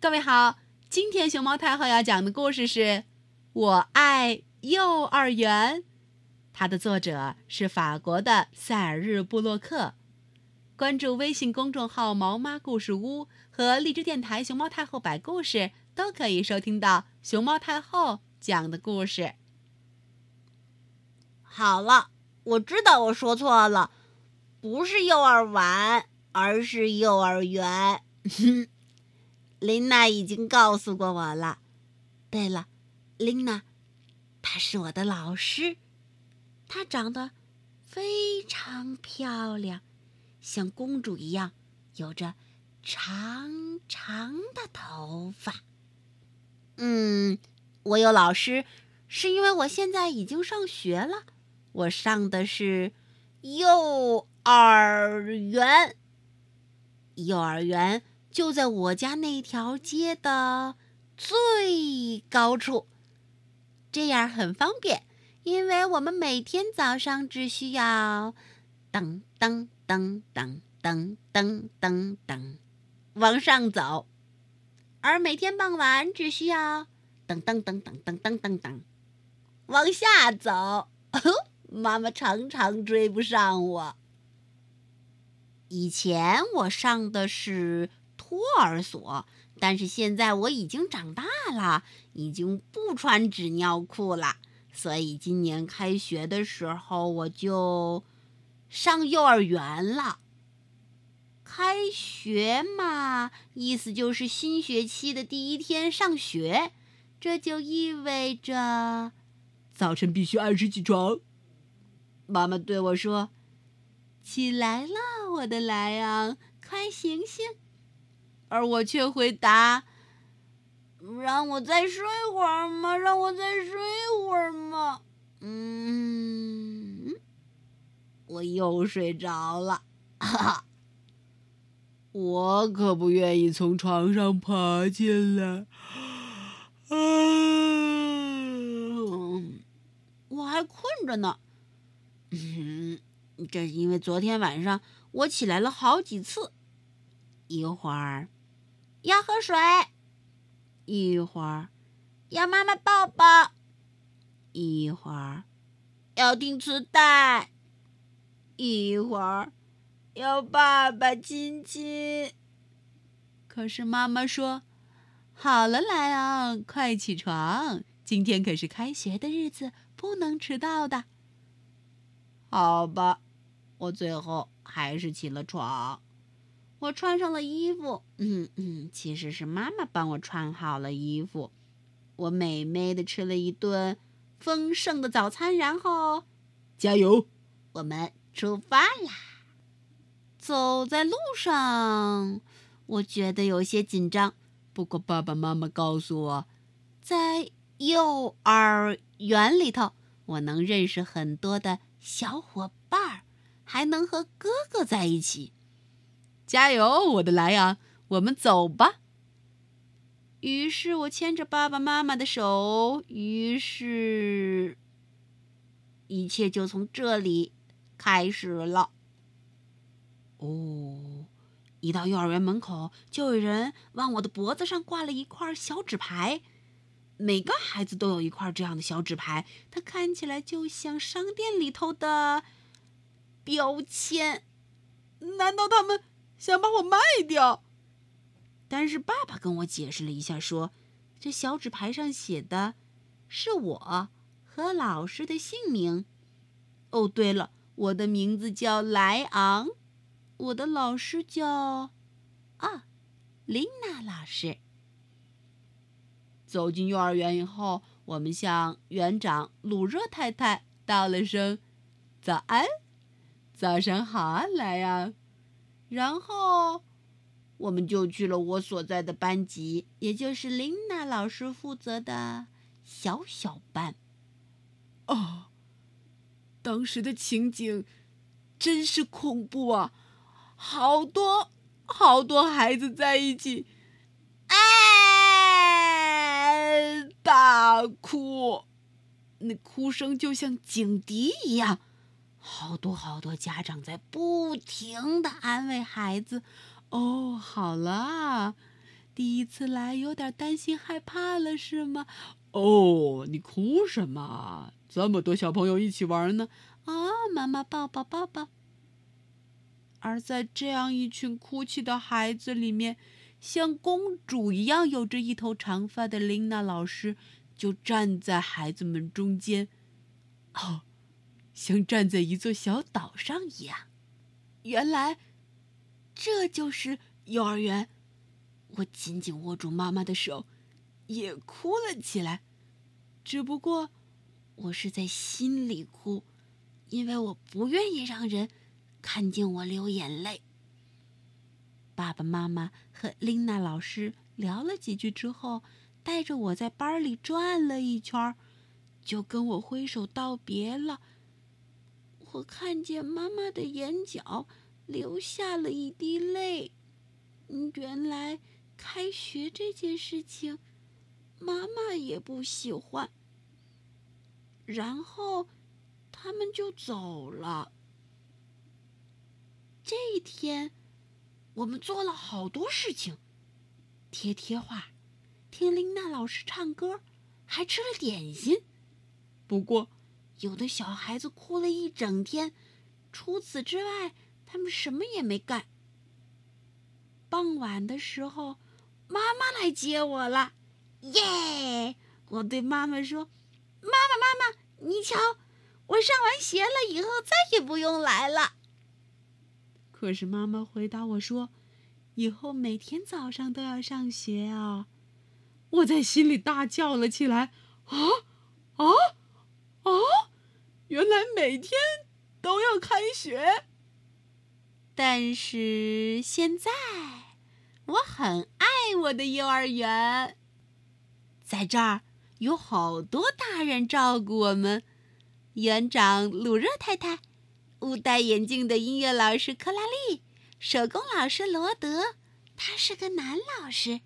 各位好，今天熊猫太后要讲的故事是《我爱幼儿园》，它的作者是法国的塞尔日·布洛克。关注微信公众号“毛妈故事屋”和荔枝电台“熊猫太后摆故事”，都可以收听到熊猫太后讲的故事。好了，我知道我说错了，不是幼儿园，而是幼儿园。琳娜已经告诉过我了。对了，琳娜，她是我的老师，她长得非常漂亮，像公主一样，有着长长的头发。嗯，我有老师，是因为我现在已经上学了，我上的是幼儿园。幼儿园。就在我家那条街的最高处，这样很方便，因为我们每天早上只需要噔噔噔噔噔噔噔噔往上走，而每天傍晚只需要噔噔噔噔噔噔噔噔往下走。妈妈常常追不上我。以前我上的是。托儿所，但是现在我已经长大了，已经不穿纸尿裤了，所以今年开学的时候我就上幼儿园了。开学嘛，意思就是新学期的第一天上学，这就意味着早晨必须按时起床。妈妈对我说：“起来了，我的莱昂，快醒醒！”而我却回答：“让我再睡会儿嘛，让我再睡会儿嘛。”嗯，我又睡着了。哈哈，我可不愿意从床上爬起来。啊，我还困着呢。嗯，这是因为昨天晚上我起来了好几次，一会儿。要喝水，一会儿要妈妈抱抱，一会儿要听磁带，一会儿要爸爸亲亲。可是妈妈说：“好了，莱昂，快起床，今天可是开学的日子，不能迟到的。”好吧，我最后还是起了床。我穿上了衣服，嗯嗯，其实是妈妈帮我穿好了衣服。我美美的吃了一顿丰盛的早餐，然后加油，我们出发啦！走在路上，我觉得有些紧张。不过爸爸妈妈告诉我，在幼儿园里头，我能认识很多的小伙伴，还能和哥哥在一起。加油，我的莱昂，我们走吧。于是我牵着爸爸妈妈的手，于是，一切就从这里开始了。哦，一到幼儿园门口，就有人往我的脖子上挂了一块小纸牌。每个孩子都有一块这样的小纸牌，它看起来就像商店里头的标签。难道他们？想把我卖掉，但是爸爸跟我解释了一下，说这小纸牌上写的是我和老师的姓名。哦，对了，我的名字叫莱昂，我的老师叫啊，琳娜老师。走进幼儿园以后，我们向园长鲁热太太道了声早安，早上好啊，莱昂。然后，我们就去了我所在的班级，也就是琳娜老师负责的小小班。哦，当时的情景真是恐怖啊！好多好多孩子在一起，哎，大哭，那哭声就像警笛一样。好多好多家长在不停的安慰孩子。哦，好了，第一次来，有点担心害怕了，是吗？哦，你哭什么？这么多小朋友一起玩呢！啊，妈妈抱抱抱抱。而在这样一群哭泣的孩子里面，像公主一样有着一头长发的琳娜老师就站在孩子们中间，哦，像站在一座小岛上一样。原来，这就是幼儿园。我紧紧握住妈妈的手，也哭了起来。只不过，我是在心里哭，因为我不愿意让人看见我流眼泪。爸爸妈妈和琳娜老师聊了几句之后，带着我在班里转了一圈，就跟我挥手道别了。我看见妈妈的眼角流下了一滴泪。原来。开学这件事情，妈妈也不喜欢。然后，他们就走了。这一天，我们做了好多事情：贴贴画，听琳娜老师唱歌，还吃了点心。不过，有的小孩子哭了一整天。除此之外，他们什么也没干。傍晚的时候。妈妈来接我了，耶！我对妈妈说：“妈妈，妈妈，你瞧，我上完学了以后再也不用来了。”可是妈妈回答我说：“以后每天早上都要上学啊。”我在心里大叫了起来：“啊啊啊！原来每天都要开学！”但是现在我很爱。我的幼儿园，在这儿有好多大人照顾我们。园长鲁热太太，误戴眼镜的音乐老师克拉丽，手工老师罗德，他是个男老师。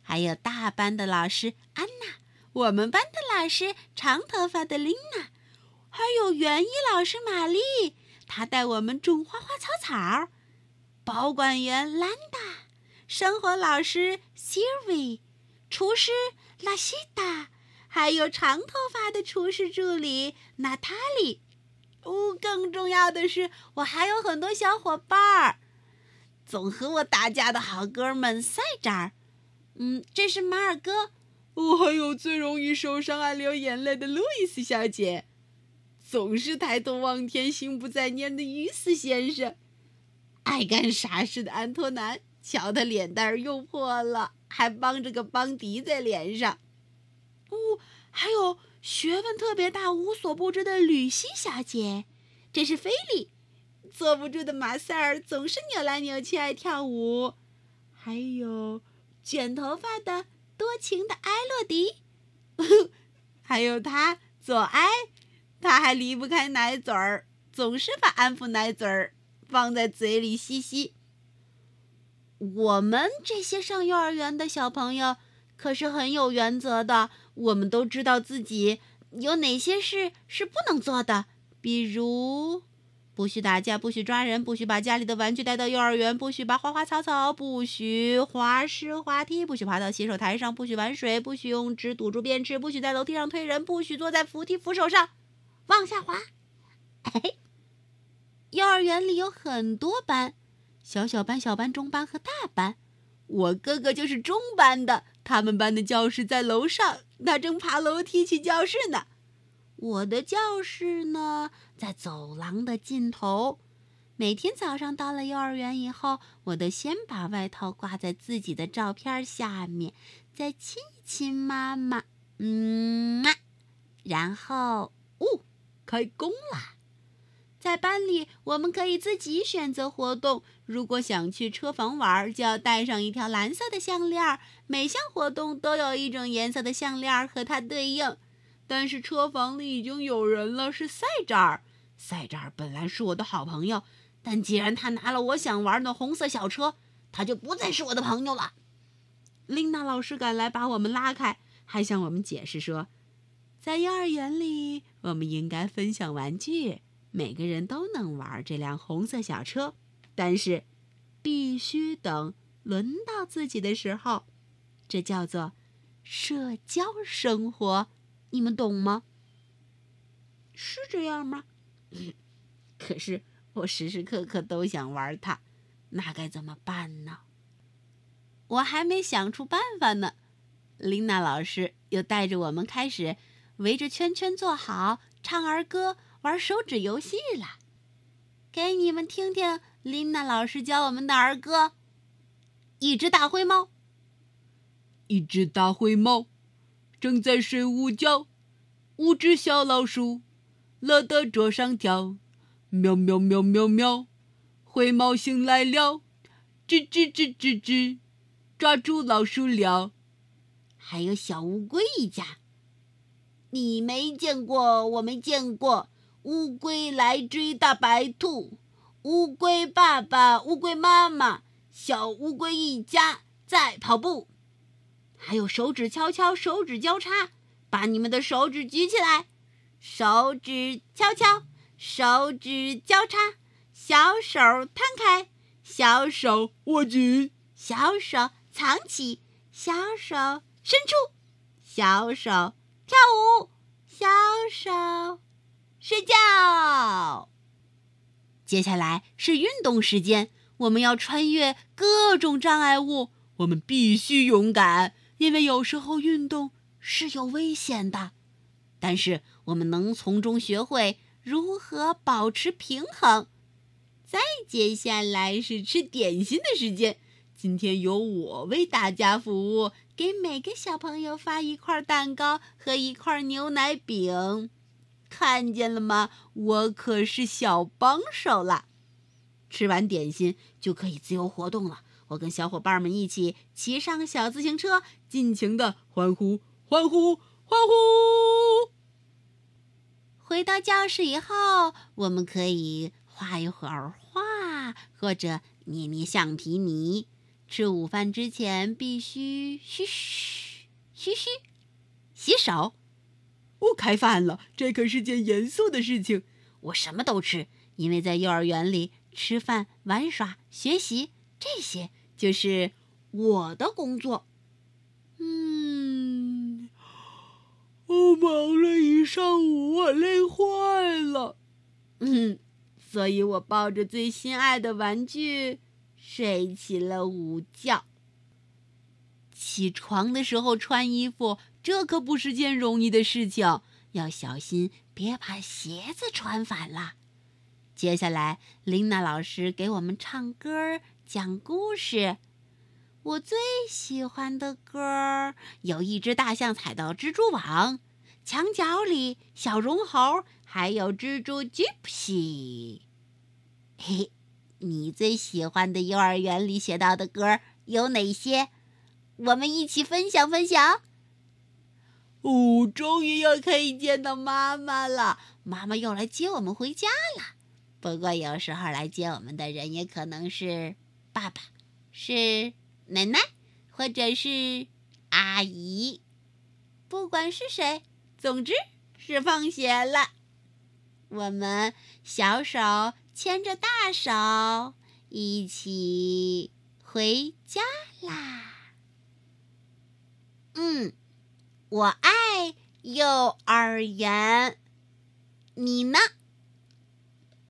还有大班的老师安娜，我们班的老师长头发的琳娜，还有园艺老师玛丽，她带我们种花花草草。保管员兰达。生活老师 Siri，厨师拉西达，还有长头发的厨师助理娜塔莉。哦，更重要的是，我还有很多小伙伴儿，总和我打架的好哥们赛扎。嗯，这是马尔哥。我还有最容易受伤、爱流眼泪的路易斯小姐，总是抬头望天、心不在焉的于斯先生，爱干傻事的安托南。瞧他脸蛋儿又破了，还帮着个邦迪在脸上。哦，还有学问特别大、无所不知的吕西小姐，这是菲利。坐不住的马塞尔总是扭来扭去，爱跳舞。还有卷头发的多情的埃洛迪，还有他左埃，他还离不开奶嘴儿，总是把安抚奶嘴儿放在嘴里吸吸。我们这些上幼儿园的小朋友可是很有原则的。我们都知道自己有哪些事是不能做的，比如不许打架，不许抓人，不许把家里的玩具带到幼儿园，不许拔花花草草，不许滑石滑梯，不许爬到洗手台上，不许玩水，不许用纸堵住便池，不许在楼梯上推人，不许坐在扶梯扶手上往下滑。哎幼儿园里有很多班。小小班、小班、中班和大班，我哥哥就是中班的。他们班的教室在楼上，他正爬楼梯去教室呢。我的教室呢，在走廊的尽头。每天早上到了幼儿园以后，我都先把外套挂在自己的照片下面，再亲一亲妈妈，嗯嘛，然后，哦，开工啦。在班里，我们可以自己选择活动。如果想去车房玩，就要带上一条蓝色的项链。每项活动都有一种颜色的项链和它对应。但是车房里已经有人了，是赛扎尔。赛扎尔本来是我的好朋友，但既然他拿了我想玩的红色小车，他就不再是我的朋友了。琳娜老师赶来把我们拉开，还向我们解释说，在幼儿园里，我们应该分享玩具。每个人都能玩这辆红色小车，但是必须等轮到自己的时候。这叫做社交生活，你们懂吗？是这样吗？可是我时时刻刻都想玩它，那该怎么办呢？我还没想出办法呢。琳娜老师又带着我们开始围着圈圈坐好，唱儿歌，玩手指游戏了。给你们听听琳娜老师教我们的儿歌：一只大灰猫，一只大灰猫正在睡午觉，五只小老鼠乐得桌上跳，喵喵喵喵喵，灰猫醒来了，吱吱吱吱吱，抓住老鼠了。还有小乌龟一家，你没见过，我没见过。乌龟来追大白兔，乌龟爸爸、乌龟妈妈、小乌龟一家在跑步。还有手指敲敲，手指交叉，把你们的手指举起来，手指敲敲，手指交叉，小手摊开，小手握紧，小手藏起，小手伸出，小手跳舞，小手。睡觉。接下来是运动时间，我们要穿越各种障碍物。我们必须勇敢，因为有时候运动是有危险的。但是我们能从中学会如何保持平衡。再接下来是吃点心的时间，今天由我为大家服务，给每个小朋友发一块蛋糕和一块牛奶饼。看见了吗？我可是小帮手了。吃完点心就可以自由活动了。我跟小伙伴们一起骑上小自行车，尽情的欢呼、欢呼、欢呼。回到教室以后，我们可以画一会儿画，或者捏捏橡皮泥。吃午饭之前必须嘘嘘嘘嘘洗手。不开饭了，这可是件严肃的事情。我什么都吃，因为在幼儿园里吃饭、玩耍、学习，这些就是我的工作。嗯，我忙了一上午，我累坏了。嗯，所以我抱着最心爱的玩具睡起了午觉。起床的时候穿衣服。这可不是件容易的事情，要小心别把鞋子穿反了。接下来，琳娜老师给我们唱歌、讲故事。我最喜欢的歌儿有一只大象踩到蜘蛛网，墙角里小绒猴，还有蜘蛛 Gypsy。嘿，你最喜欢的幼儿园里学到的歌有哪些？我们一起分享分享。哦，终于又可以见到妈妈了！妈妈又来接我们回家了。不过有时候来接我们的人也可能是爸爸，是奶奶，或者是阿姨。不管是谁，总之是放学了。我们小手牵着大手，一起回家啦。嗯。我爱幼儿园，你呢？